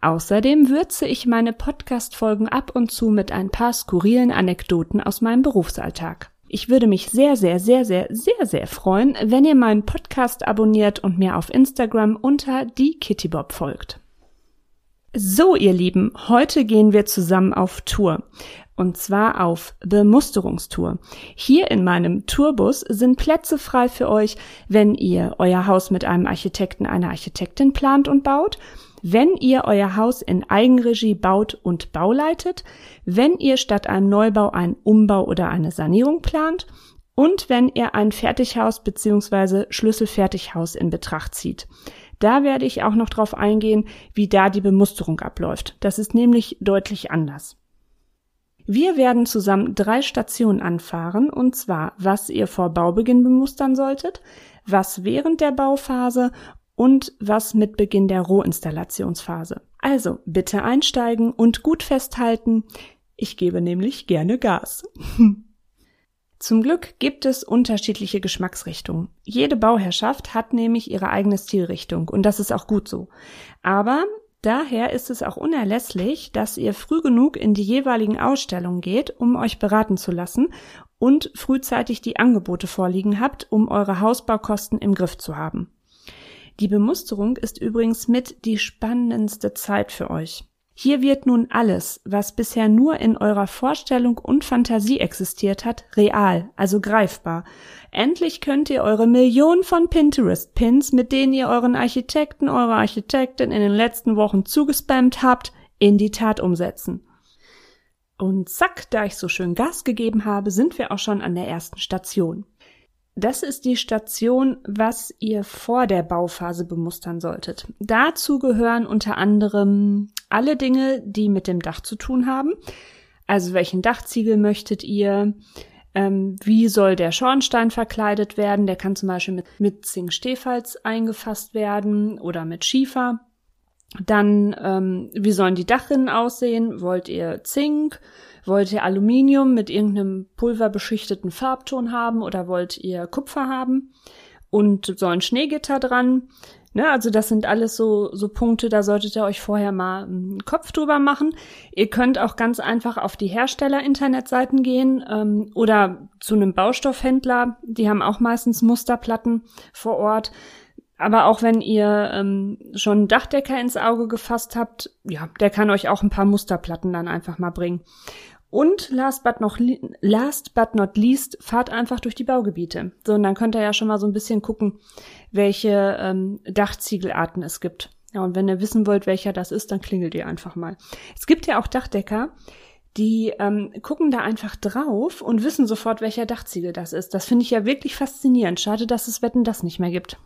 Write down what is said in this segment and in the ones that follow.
Außerdem würze ich meine Podcast-Folgen ab und zu mit ein paar skurrilen Anekdoten aus meinem Berufsalltag. Ich würde mich sehr, sehr, sehr, sehr, sehr, sehr freuen, wenn ihr meinen Podcast abonniert und mir auf Instagram unter die Kittybob folgt. So, ihr Lieben, heute gehen wir zusammen auf Tour. Und zwar auf Bemusterungstour. Hier in meinem Tourbus sind Plätze frei für euch, wenn ihr euer Haus mit einem Architekten, einer Architektin plant und baut wenn ihr euer Haus in Eigenregie baut und bauleitet, wenn ihr statt einem Neubau einen Umbau oder eine Sanierung plant und wenn ihr ein Fertighaus bzw. Schlüsselfertighaus in Betracht zieht. Da werde ich auch noch drauf eingehen, wie da die Bemusterung abläuft. Das ist nämlich deutlich anders. Wir werden zusammen drei Stationen anfahren, und zwar, was ihr vor Baubeginn bemustern solltet, was während der Bauphase und was mit Beginn der Rohinstallationsphase. Also bitte einsteigen und gut festhalten. Ich gebe nämlich gerne Gas. Zum Glück gibt es unterschiedliche Geschmacksrichtungen. Jede Bauherrschaft hat nämlich ihre eigene Stilrichtung und das ist auch gut so. Aber daher ist es auch unerlässlich, dass ihr früh genug in die jeweiligen Ausstellungen geht, um euch beraten zu lassen und frühzeitig die Angebote vorliegen habt, um eure Hausbaukosten im Griff zu haben. Die Bemusterung ist übrigens mit die spannendste Zeit für euch. Hier wird nun alles, was bisher nur in eurer Vorstellung und Fantasie existiert hat, real, also greifbar. Endlich könnt ihr eure Millionen von Pinterest-Pins, mit denen ihr euren Architekten, eure Architektin in den letzten Wochen zugespammt habt, in die Tat umsetzen. Und zack, da ich so schön Gas gegeben habe, sind wir auch schon an der ersten Station. Das ist die Station, was ihr vor der Bauphase bemustern solltet. Dazu gehören unter anderem alle Dinge, die mit dem Dach zu tun haben. Also welchen Dachziegel möchtet ihr? Ähm, wie soll der Schornstein verkleidet werden? Der kann zum Beispiel mit, mit Zink-Stehfalz eingefasst werden oder mit Schiefer. Dann, ähm, wie sollen die Dachrinnen aussehen? Wollt ihr Zink? Wollt ihr Aluminium mit irgendeinem pulverbeschichteten Farbton haben oder wollt ihr Kupfer haben? Und so ein Schneegitter dran. Ne, also das sind alles so, so Punkte, da solltet ihr euch vorher mal einen Kopf drüber machen. Ihr könnt auch ganz einfach auf die Hersteller-Internetseiten gehen ähm, oder zu einem Baustoffhändler. Die haben auch meistens Musterplatten vor Ort. Aber auch wenn ihr ähm, schon einen Dachdecker ins Auge gefasst habt, ja, der kann euch auch ein paar Musterplatten dann einfach mal bringen. Und last but, not, last but not least, fahrt einfach durch die Baugebiete. So, und dann könnt ihr ja schon mal so ein bisschen gucken, welche ähm, Dachziegelarten es gibt. Ja, und wenn ihr wissen wollt, welcher das ist, dann klingelt ihr einfach mal. Es gibt ja auch Dachdecker, die ähm, gucken da einfach drauf und wissen sofort, welcher Dachziegel das ist. Das finde ich ja wirklich faszinierend. Schade, dass es Wetten das nicht mehr gibt.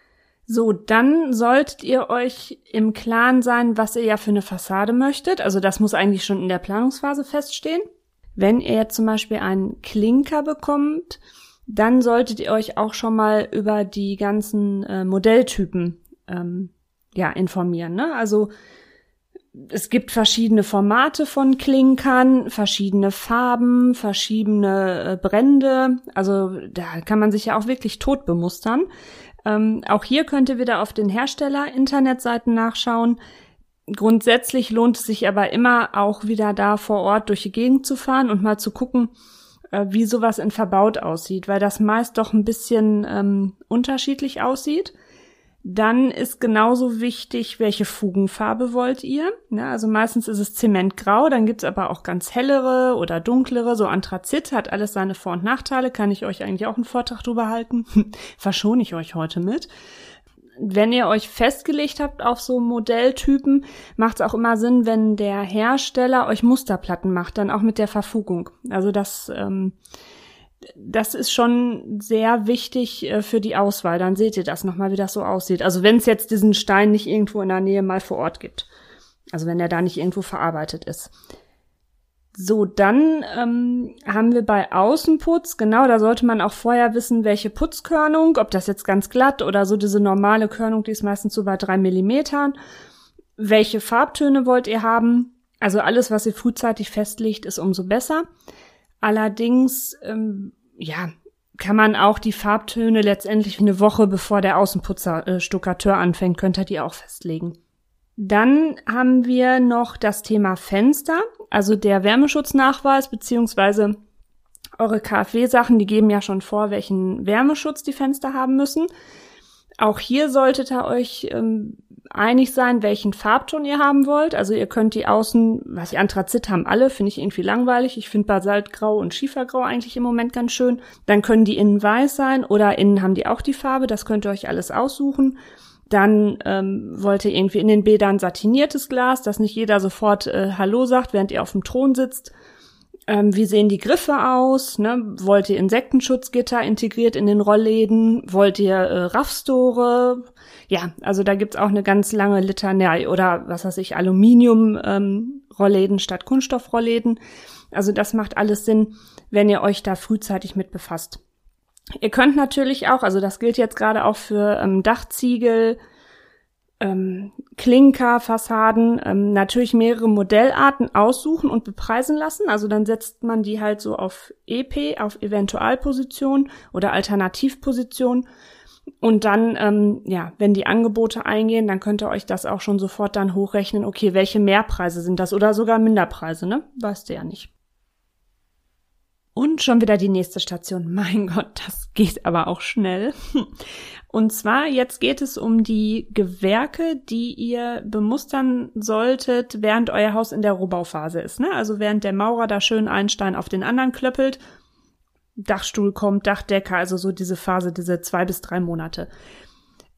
So, dann solltet ihr euch im Klaren sein, was ihr ja für eine Fassade möchtet. Also das muss eigentlich schon in der Planungsphase feststehen. Wenn ihr zum Beispiel einen Klinker bekommt, dann solltet ihr euch auch schon mal über die ganzen äh, Modelltypen ähm, ja informieren. Ne? Also es gibt verschiedene Formate von Klinkern, verschiedene Farben, verschiedene äh, Brände. Also da kann man sich ja auch wirklich tot bemustern. Ähm, auch hier könnt ihr wieder auf den Hersteller-Internetseiten nachschauen. Grundsätzlich lohnt es sich aber immer auch wieder da vor Ort durch die Gegend zu fahren und mal zu gucken, äh, wie sowas in verbaut aussieht, weil das meist doch ein bisschen ähm, unterschiedlich aussieht. Dann ist genauso wichtig, welche Fugenfarbe wollt ihr. Ja, also meistens ist es Zementgrau, dann gibt's aber auch ganz hellere oder dunklere, so Anthrazit hat alles seine Vor- und Nachteile, kann ich euch eigentlich auch einen Vortrag drüber halten. Verschone ich euch heute mit wenn ihr euch festgelegt habt auf so Modelltypen, macht es auch immer Sinn, wenn der Hersteller euch Musterplatten macht, dann auch mit der Verfugung. Also das, ähm, das ist schon sehr wichtig äh, für die Auswahl. Dann seht ihr das nochmal, wie das so aussieht. Also wenn es jetzt diesen Stein nicht irgendwo in der Nähe mal vor Ort gibt. Also wenn er da nicht irgendwo verarbeitet ist. So, dann ähm, haben wir bei Außenputz, genau, da sollte man auch vorher wissen, welche Putzkörnung, ob das jetzt ganz glatt oder so diese normale Körnung, die ist meistens so bei drei Millimetern. Welche Farbtöne wollt ihr haben? Also alles, was ihr frühzeitig festlegt, ist umso besser. Allerdings, ähm, ja, kann man auch die Farbtöne letztendlich eine Woche bevor der Außenputzer äh, Stuckateur anfängt, könnt ihr die auch festlegen. Dann haben wir noch das Thema Fenster also der Wärmeschutznachweis beziehungsweise eure KfW-Sachen, die geben ja schon vor, welchen Wärmeschutz die Fenster haben müssen. Auch hier solltet ihr euch ähm, einig sein, welchen Farbton ihr haben wollt. Also ihr könnt die Außen, was die Anthrazit haben alle, finde ich irgendwie langweilig. Ich finde Basaltgrau und Schiefergrau eigentlich im Moment ganz schön. Dann können die innen weiß sein oder innen haben die auch die Farbe. Das könnt ihr euch alles aussuchen. Dann ähm, wollt ihr irgendwie in den Bädern satiniertes Glas, dass nicht jeder sofort äh, Hallo sagt, während ihr auf dem Thron sitzt. Ähm, wie sehen die Griffe aus? Ne? Wollt ihr Insektenschutzgitter integriert in den Rollläden? Wollt ihr äh, Raffstore? Ja, also da gibt's auch eine ganz lange Litanei oder was weiß ich, Aluminium-Rollläden ähm, statt Kunststoffrollläden. Also das macht alles Sinn, wenn ihr euch da frühzeitig mit befasst. Ihr könnt natürlich auch, also das gilt jetzt gerade auch für ähm, Dachziegel, ähm, Klinker, Fassaden, ähm, natürlich mehrere Modellarten aussuchen und bepreisen lassen. Also dann setzt man die halt so auf EP, auf Eventualposition oder Alternativposition. Und dann, ähm, ja, wenn die Angebote eingehen, dann könnt ihr euch das auch schon sofort dann hochrechnen, okay, welche Mehrpreise sind das oder sogar Minderpreise, ne? Weißt du ja nicht. Und schon wieder die nächste Station. Mein Gott, das geht aber auch schnell. Und zwar, jetzt geht es um die Gewerke, die ihr bemustern solltet, während euer Haus in der Rohbauphase ist. Ne? Also während der Maurer da schön einen Stein auf den anderen klöppelt, Dachstuhl kommt, Dachdecker, also so diese Phase, diese zwei bis drei Monate.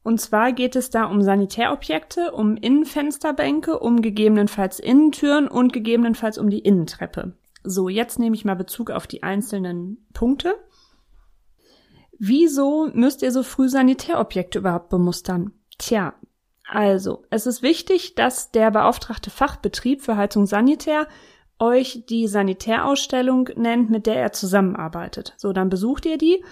Und zwar geht es da um Sanitärobjekte, um Innenfensterbänke, um gegebenenfalls Innentüren und gegebenenfalls um die Innentreppe. So, jetzt nehme ich mal Bezug auf die einzelnen Punkte. Wieso müsst ihr so früh Sanitärobjekte überhaupt bemustern? Tja, also, es ist wichtig, dass der beauftragte Fachbetrieb für Heizung Sanitär euch die Sanitärausstellung nennt, mit der er zusammenarbeitet. So, dann besucht ihr die,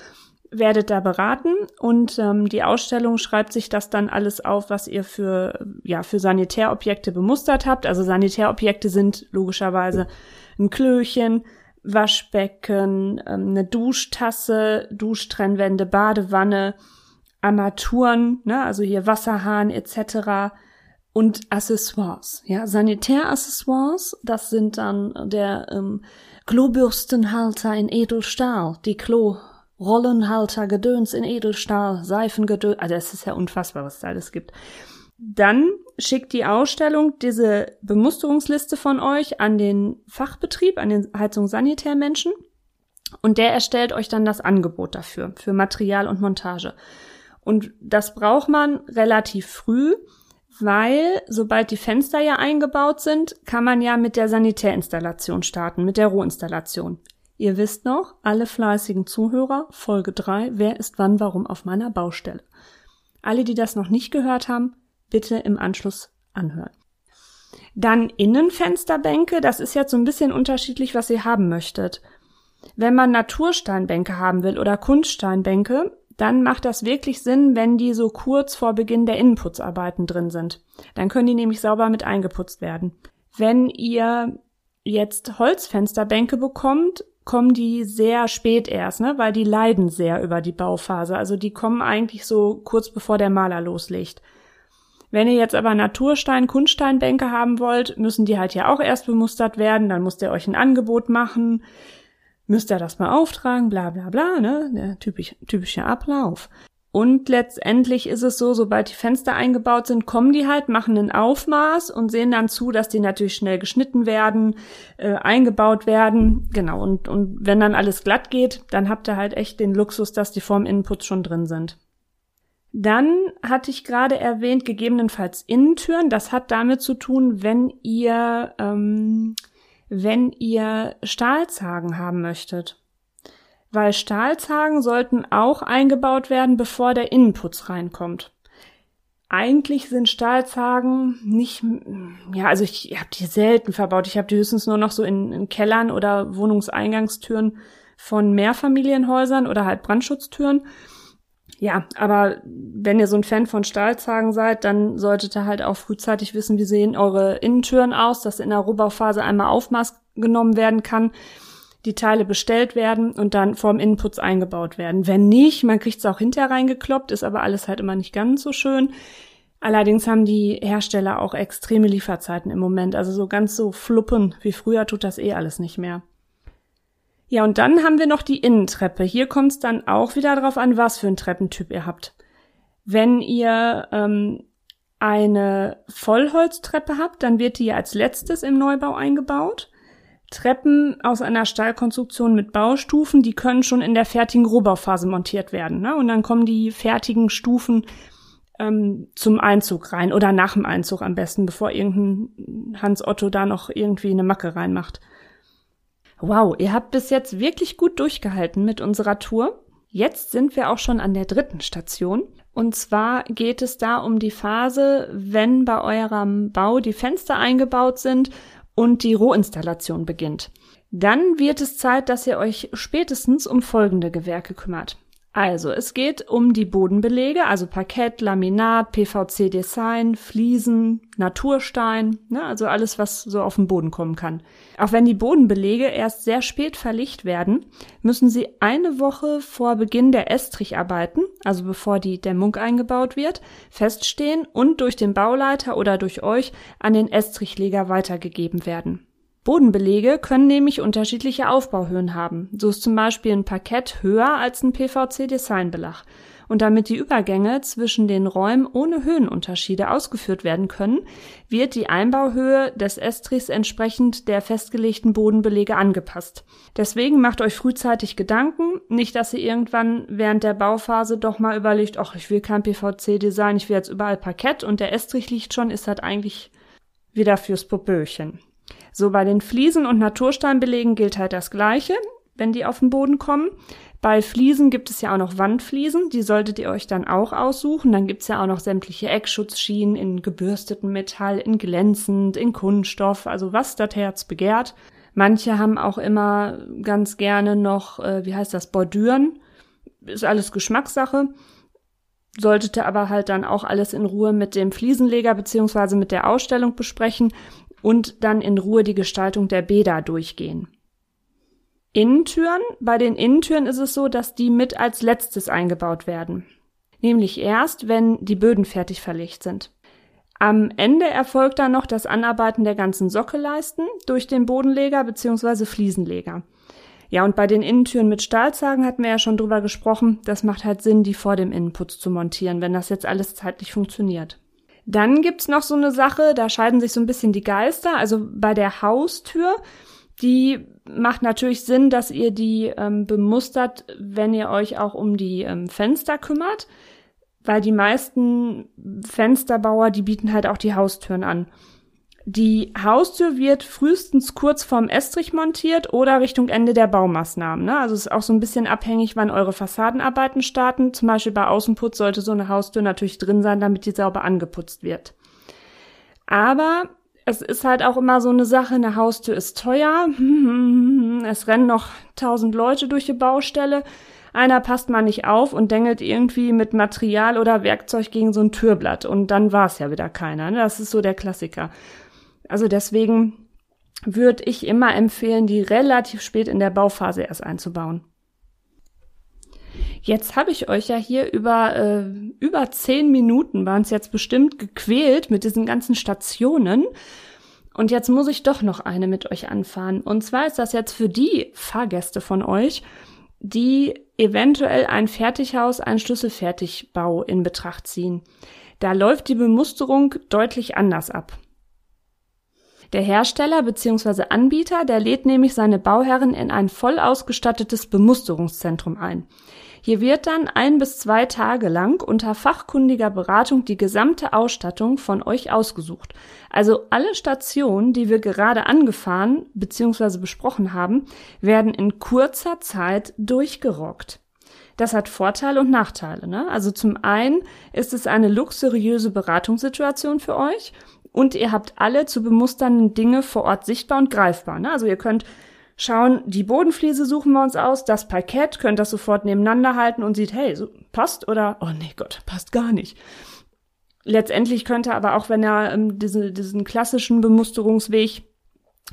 werdet da beraten und ähm, die Ausstellung schreibt sich das dann alles auf, was ihr für ja für Sanitärobjekte bemustert habt. Also Sanitärobjekte sind logischerweise ein Klöchen, Waschbecken, ähm, eine Duschtasse, Duschtrennwände, Badewanne, Armaturen, ne, also hier Wasserhahn etc. und Accessoires, ja, Sanitäraccessoires, das sind dann der ähm, Klobürstenhalter in Edelstahl, die Klo-Rollenhalter, Gedöns in Edelstahl, Seifengedöns, also es ist ja unfassbar, was da alles gibt. Dann schickt die Ausstellung diese Bemusterungsliste von euch an den Fachbetrieb, an den Heizungssanitärmenschen. Und der erstellt euch dann das Angebot dafür, für Material und Montage. Und das braucht man relativ früh, weil sobald die Fenster ja eingebaut sind, kann man ja mit der Sanitärinstallation starten, mit der Rohinstallation. Ihr wisst noch, alle fleißigen Zuhörer, Folge 3, wer ist wann warum auf meiner Baustelle. Alle, die das noch nicht gehört haben, bitte im Anschluss anhören. Dann Innenfensterbänke, das ist jetzt so ein bisschen unterschiedlich, was ihr haben möchtet. Wenn man Natursteinbänke haben will oder Kunststeinbänke, dann macht das wirklich Sinn, wenn die so kurz vor Beginn der Innenputzarbeiten drin sind. Dann können die nämlich sauber mit eingeputzt werden. Wenn ihr jetzt Holzfensterbänke bekommt, kommen die sehr spät erst, ne? weil die leiden sehr über die Bauphase. Also die kommen eigentlich so kurz bevor der Maler loslegt. Wenn ihr jetzt aber Naturstein, Kunststeinbänke haben wollt, müssen die halt ja auch erst bemustert werden, dann müsst ihr euch ein Angebot machen, müsst ihr das mal auftragen, bla bla bla, ne? Der typisch, typische Ablauf. Und letztendlich ist es so, sobald die Fenster eingebaut sind, kommen die halt, machen ein Aufmaß und sehen dann zu, dass die natürlich schnell geschnitten werden, äh, eingebaut werden. Genau, und, und wenn dann alles glatt geht, dann habt ihr halt echt den Luxus, dass die vorm Innenputz schon drin sind. Dann hatte ich gerade erwähnt, gegebenenfalls Innentüren. Das hat damit zu tun, wenn ihr, ähm, wenn ihr Stahlzagen haben möchtet. Weil Stahlzagen sollten auch eingebaut werden, bevor der Innenputz reinkommt. eigentlich sind Stahlzagen nicht, ja, also ich, habe die selten verbaut. Ich habe die höchstens nur noch so in, in Kellern oder Wohnungseingangstüren von Mehrfamilienhäusern oder halt Brandschutztüren. Ja, aber wenn ihr so ein Fan von Stahlzagen seid, dann solltet ihr halt auch frühzeitig wissen, wie sehen eure Innentüren aus, dass in der Rohbauphase einmal Aufmaß genommen werden kann, die Teile bestellt werden und dann vorm Innenputz eingebaut werden. Wenn nicht, man kriegt es auch hinterher reingekloppt, ist aber alles halt immer nicht ganz so schön. Allerdings haben die Hersteller auch extreme Lieferzeiten im Moment. Also so ganz so fluppen wie früher tut das eh alles nicht mehr. Ja, und dann haben wir noch die Innentreppe. Hier kommt es dann auch wieder darauf an, was für ein Treppentyp ihr habt. Wenn ihr ähm, eine Vollholztreppe habt, dann wird die ja als letztes im Neubau eingebaut. Treppen aus einer Stahlkonstruktion mit Baustufen, die können schon in der fertigen Rohbauphase montiert werden. Ne? Und dann kommen die fertigen Stufen ähm, zum Einzug rein oder nach dem Einzug am besten, bevor irgendein Hans Otto da noch irgendwie eine Macke reinmacht. Wow, ihr habt bis jetzt wirklich gut durchgehalten mit unserer Tour. Jetzt sind wir auch schon an der dritten Station. Und zwar geht es da um die Phase, wenn bei eurem Bau die Fenster eingebaut sind und die Rohinstallation beginnt. Dann wird es Zeit, dass ihr euch spätestens um folgende Gewerke kümmert. Also, es geht um die Bodenbelege, also Parkett, Laminat, PVC-Design, Fliesen, Naturstein, ne, also alles, was so auf den Boden kommen kann. Auch wenn die Bodenbelege erst sehr spät verlegt werden, müssen sie eine Woche vor Beginn der Estricharbeiten, also bevor die Dämmung eingebaut wird, feststehen und durch den Bauleiter oder durch euch an den Estrichleger weitergegeben werden. Bodenbelege können nämlich unterschiedliche Aufbauhöhen haben. So ist zum Beispiel ein Parkett höher als ein PVC-Designbelag. Und damit die Übergänge zwischen den Räumen ohne Höhenunterschiede ausgeführt werden können, wird die Einbauhöhe des Estrichs entsprechend der festgelegten Bodenbelege angepasst. Deswegen macht euch frühzeitig Gedanken, nicht dass ihr irgendwann während der Bauphase doch mal überlegt, ach, ich will kein PVC-Design, ich will jetzt überall Parkett und der Estrich liegt schon, ist halt eigentlich wieder fürs Popöchen. So bei den Fliesen und Natursteinbelegen gilt halt das Gleiche, wenn die auf den Boden kommen. Bei Fliesen gibt es ja auch noch Wandfliesen, die solltet ihr euch dann auch aussuchen. Dann gibt's ja auch noch sämtliche Eckschutzschienen in gebürstetem Metall, in glänzend, in Kunststoff, also was das Herz begehrt. Manche haben auch immer ganz gerne noch, äh, wie heißt das, Bordüren. Ist alles Geschmackssache. Solltet ihr aber halt dann auch alles in Ruhe mit dem Fliesenleger beziehungsweise mit der Ausstellung besprechen und dann in Ruhe die Gestaltung der Bäder durchgehen. Innentüren. Bei den Innentüren ist es so, dass die mit als letztes eingebaut werden. Nämlich erst, wenn die Böden fertig verlegt sind. Am Ende erfolgt dann noch das Anarbeiten der ganzen Sockelleisten durch den Bodenleger bzw. Fliesenleger. Ja, und bei den Innentüren mit Stahlzagen hatten wir ja schon drüber gesprochen. Das macht halt Sinn, die vor dem Innenputz zu montieren, wenn das jetzt alles zeitlich funktioniert. Dann gibt's noch so eine Sache, da scheiden sich so ein bisschen die Geister. Also bei der Haustür, die macht natürlich Sinn, dass ihr die ähm, bemustert, wenn ihr euch auch um die ähm, Fenster kümmert, weil die meisten Fensterbauer, die bieten halt auch die Haustüren an. Die Haustür wird frühestens kurz vorm Estrich montiert oder Richtung Ende der Baumaßnahmen. Ne? Also es ist auch so ein bisschen abhängig, wann eure Fassadenarbeiten starten. Zum Beispiel bei Außenputz sollte so eine Haustür natürlich drin sein, damit die sauber angeputzt wird. Aber es ist halt auch immer so eine Sache, eine Haustür ist teuer. Es rennen noch tausend Leute durch die Baustelle. Einer passt mal nicht auf und dengelt irgendwie mit Material oder Werkzeug gegen so ein Türblatt. Und dann war es ja wieder keiner. Ne? Das ist so der Klassiker. Also deswegen würde ich immer empfehlen, die relativ spät in der Bauphase erst einzubauen. Jetzt habe ich euch ja hier über äh, über zehn Minuten waren es jetzt bestimmt gequält mit diesen ganzen Stationen. Und jetzt muss ich doch noch eine mit euch anfahren. Und zwar ist das jetzt für die Fahrgäste von euch, die eventuell ein Fertighaus, einen Schlüsselfertigbau in Betracht ziehen. Da läuft die Bemusterung deutlich anders ab. Der Hersteller bzw. Anbieter, der lädt nämlich seine Bauherren in ein voll ausgestattetes Bemusterungszentrum ein. Hier wird dann ein bis zwei Tage lang unter fachkundiger Beratung die gesamte Ausstattung von euch ausgesucht. Also alle Stationen, die wir gerade angefahren bzw. besprochen haben, werden in kurzer Zeit durchgerockt. Das hat Vorteile und Nachteile. Ne? Also zum einen ist es eine luxuriöse Beratungssituation für euch und ihr habt alle zu bemusternden Dinge vor Ort sichtbar und greifbar. Ne? Also ihr könnt schauen, die Bodenfliese suchen wir uns aus, das Parkett, könnt das sofort nebeneinander halten und sieht, hey, so, passt oder, oh nee Gott, passt gar nicht. Letztendlich könnte aber auch, wenn er ähm, diese, diesen klassischen Bemusterungsweg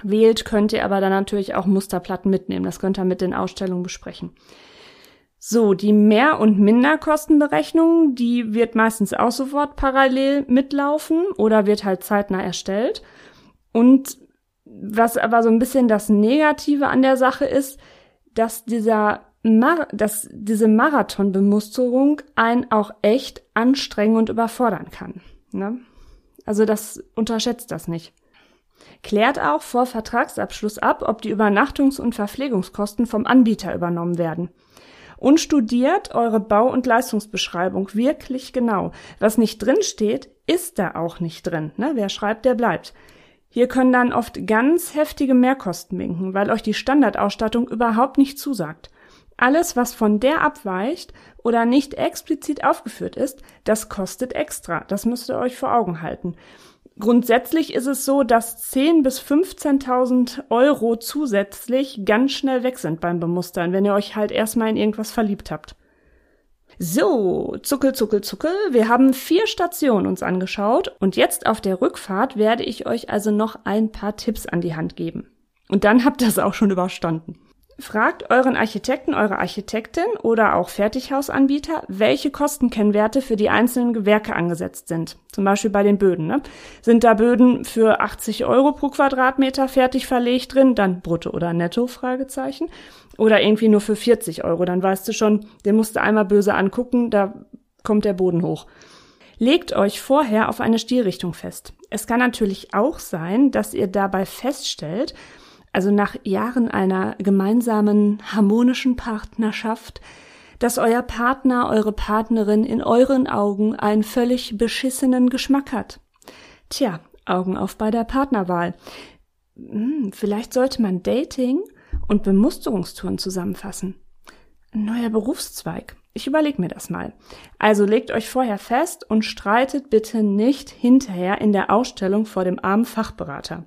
wählt, könnt ihr aber dann natürlich auch Musterplatten mitnehmen. Das könnt ihr mit den Ausstellungen besprechen. So, die Mehr- und Minderkostenberechnung, die wird meistens auch sofort parallel mitlaufen oder wird halt zeitnah erstellt. Und was aber so ein bisschen das Negative an der Sache ist, dass dieser Mar dass diese Marathonbemusterung einen auch echt anstrengen und überfordern kann. Ne? Also das unterschätzt das nicht. Klärt auch vor Vertragsabschluss ab, ob die Übernachtungs- und Verpflegungskosten vom Anbieter übernommen werden. Und studiert eure Bau- und Leistungsbeschreibung wirklich genau. Was nicht drin steht, ist da auch nicht drin. Ne? Wer schreibt, der bleibt. Hier können dann oft ganz heftige Mehrkosten winken, weil euch die Standardausstattung überhaupt nicht zusagt. Alles, was von der abweicht oder nicht explizit aufgeführt ist, das kostet extra. Das müsst ihr euch vor Augen halten. Grundsätzlich ist es so, dass 10.000 bis 15.000 Euro zusätzlich ganz schnell weg sind beim Bemustern, wenn ihr euch halt erstmal in irgendwas verliebt habt. So, zuckel, zuckel, zuckel. Wir haben vier Stationen uns angeschaut und jetzt auf der Rückfahrt werde ich euch also noch ein paar Tipps an die Hand geben. Und dann habt ihr es auch schon überstanden. Fragt euren Architekten, eure Architektin oder auch Fertighausanbieter, welche Kostenkennwerte für die einzelnen Gewerke angesetzt sind. Zum Beispiel bei den Böden. Ne? Sind da Böden für 80 Euro pro Quadratmeter fertig verlegt drin, dann brutto oder netto? Fragezeichen. Oder irgendwie nur für 40 Euro. Dann weißt du schon, den musst du einmal böse angucken, da kommt der Boden hoch. Legt euch vorher auf eine Stilrichtung fest. Es kann natürlich auch sein, dass ihr dabei feststellt, also nach Jahren einer gemeinsamen harmonischen Partnerschaft, dass euer Partner, eure Partnerin in euren Augen einen völlig beschissenen Geschmack hat. Tja, Augen auf bei der Partnerwahl. Hm, vielleicht sollte man Dating und Bemusterungstouren zusammenfassen. Ein neuer Berufszweig. Ich überlege mir das mal. Also legt euch vorher fest und streitet bitte nicht hinterher in der Ausstellung vor dem armen Fachberater.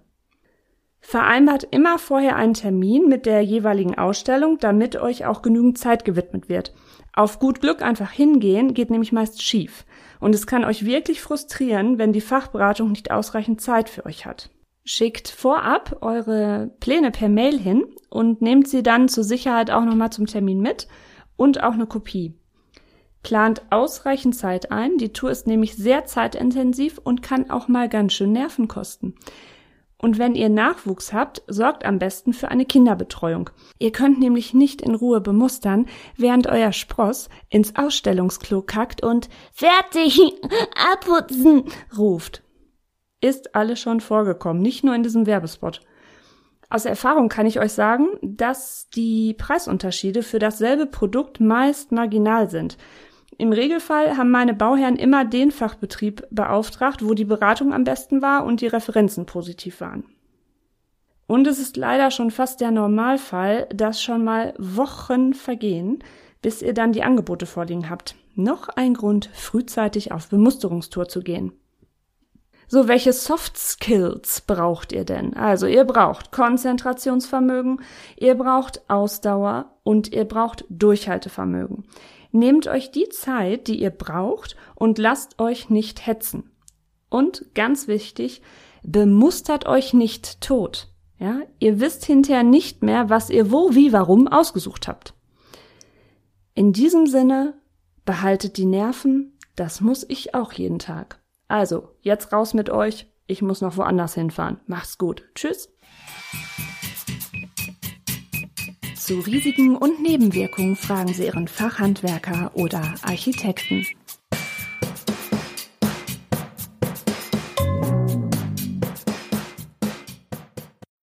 Vereinbart immer vorher einen Termin mit der jeweiligen Ausstellung, damit euch auch genügend Zeit gewidmet wird. Auf gut Glück einfach hingehen geht nämlich meist schief. Und es kann euch wirklich frustrieren, wenn die Fachberatung nicht ausreichend Zeit für euch hat. Schickt vorab eure Pläne per Mail hin und nehmt sie dann zur Sicherheit auch nochmal zum Termin mit und auch eine Kopie. Plant ausreichend Zeit ein. Die Tour ist nämlich sehr zeitintensiv und kann auch mal ganz schön Nerven kosten. Und wenn ihr Nachwuchs habt, sorgt am besten für eine Kinderbetreuung. Ihr könnt nämlich nicht in Ruhe bemustern, während euer Spross ins Ausstellungsklo kackt und fertig, abputzen ruft. Ist alles schon vorgekommen, nicht nur in diesem Werbespot. Aus Erfahrung kann ich euch sagen, dass die Preisunterschiede für dasselbe Produkt meist marginal sind. Im Regelfall haben meine Bauherren immer den Fachbetrieb beauftragt, wo die Beratung am besten war und die Referenzen positiv waren. Und es ist leider schon fast der Normalfall, dass schon mal Wochen vergehen, bis ihr dann die Angebote vorliegen habt. Noch ein Grund, frühzeitig auf Bemusterungstour zu gehen. So, welche Soft Skills braucht ihr denn? Also, ihr braucht Konzentrationsvermögen, ihr braucht Ausdauer und ihr braucht Durchhaltevermögen. Nehmt euch die Zeit, die ihr braucht und lasst euch nicht hetzen. Und ganz wichtig, bemustert euch nicht tot. Ja, ihr wisst hinterher nicht mehr, was ihr wo, wie, warum ausgesucht habt. In diesem Sinne, behaltet die Nerven, das muss ich auch jeden Tag. Also, jetzt raus mit euch, ich muss noch woanders hinfahren. Macht's gut. Tschüss. Zu Risiken und Nebenwirkungen fragen Sie Ihren Fachhandwerker oder Architekten.